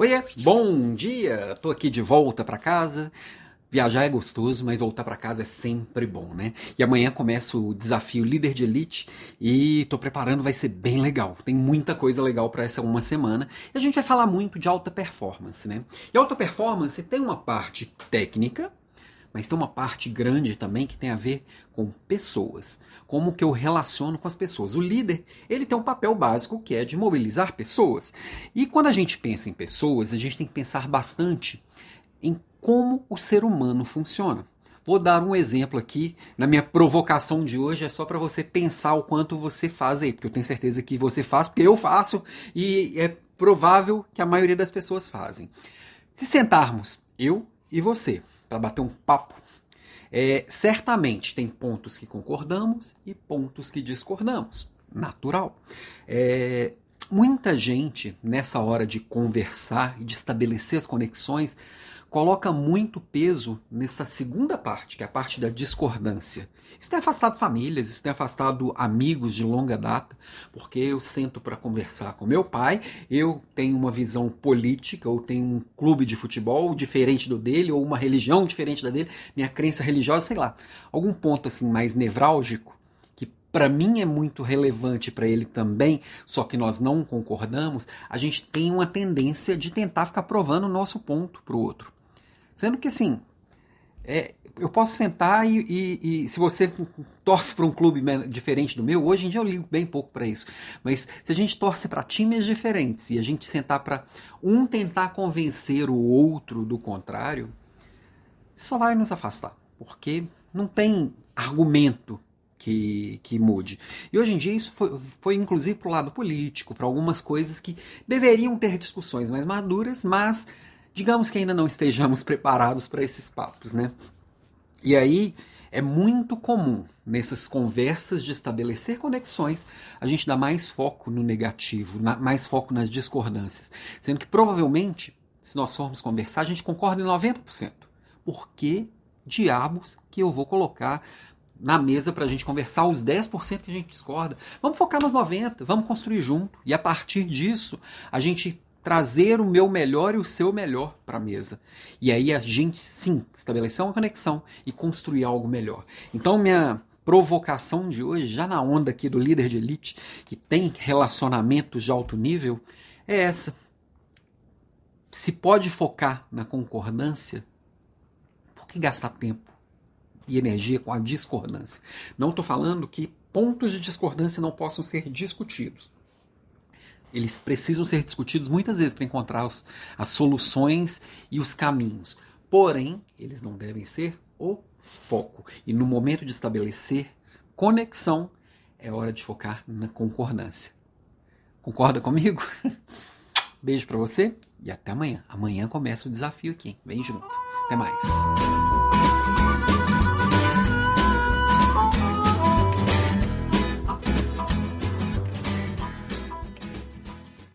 Oiê, bom dia! Tô aqui de volta para casa. Viajar é gostoso, mas voltar para casa é sempre bom, né? E amanhã começa o desafio Líder de Elite e tô preparando, vai ser bem legal. Tem muita coisa legal para essa uma semana. E a gente vai falar muito de alta performance, né? E alta performance tem uma parte técnica, mas tem uma parte grande também que tem a ver com pessoas. Como que eu relaciono com as pessoas. O líder, ele tem um papel básico que é de mobilizar pessoas. E quando a gente pensa em pessoas, a gente tem que pensar bastante em como o ser humano funciona. Vou dar um exemplo aqui, na minha provocação de hoje, é só para você pensar o quanto você faz aí, porque eu tenho certeza que você faz, porque eu faço, e é provável que a maioria das pessoas fazem. Se sentarmos, eu e você, para bater um papo. É, certamente tem pontos que concordamos e pontos que discordamos. Natural. É, muita gente, nessa hora de conversar e de estabelecer as conexões, coloca muito peso nessa segunda parte, que é a parte da discordância. Isso tem afastado famílias, isso tem afastado amigos de longa data, porque eu sento para conversar com meu pai, eu tenho uma visão política, ou tenho um clube de futebol diferente do dele, ou uma religião diferente da dele, minha crença religiosa, sei lá, algum ponto assim mais nevrálgico que para mim é muito relevante para ele também, só que nós não concordamos, a gente tem uma tendência de tentar ficar provando o nosso ponto para o outro. Sendo que assim, é, eu posso sentar e, e, e se você torce para um clube diferente do meu, hoje em dia eu ligo bem pouco para isso. Mas se a gente torce para times diferentes e a gente sentar para um tentar convencer o outro do contrário, só vai nos afastar, porque não tem argumento que, que mude. E hoje em dia isso foi, foi inclusive para o lado político, para algumas coisas que deveriam ter discussões mais maduras, mas digamos que ainda não estejamos preparados para esses papos, né? E aí é muito comum nessas conversas de estabelecer conexões a gente dar mais foco no negativo, na, mais foco nas discordâncias, sendo que provavelmente se nós formos conversar a gente concorda em 90%. Por que diabos que eu vou colocar na mesa para a gente conversar os 10% que a gente discorda? Vamos focar nos 90%, vamos construir junto e a partir disso a gente trazer o meu melhor e o seu melhor para a mesa. E aí a gente sim estabelecer uma conexão e construir algo melhor. Então minha provocação de hoje, já na onda aqui do líder de elite, que tem relacionamentos de alto nível, é essa. Se pode focar na concordância, por que gastar tempo e energia com a discordância? Não estou falando que pontos de discordância não possam ser discutidos eles precisam ser discutidos muitas vezes para encontrar os, as soluções e os caminhos. Porém, eles não devem ser o foco. E no momento de estabelecer conexão, é hora de focar na concordância. Concorda comigo? Beijo para você e até amanhã. Amanhã começa o desafio aqui. Vem junto. Até mais.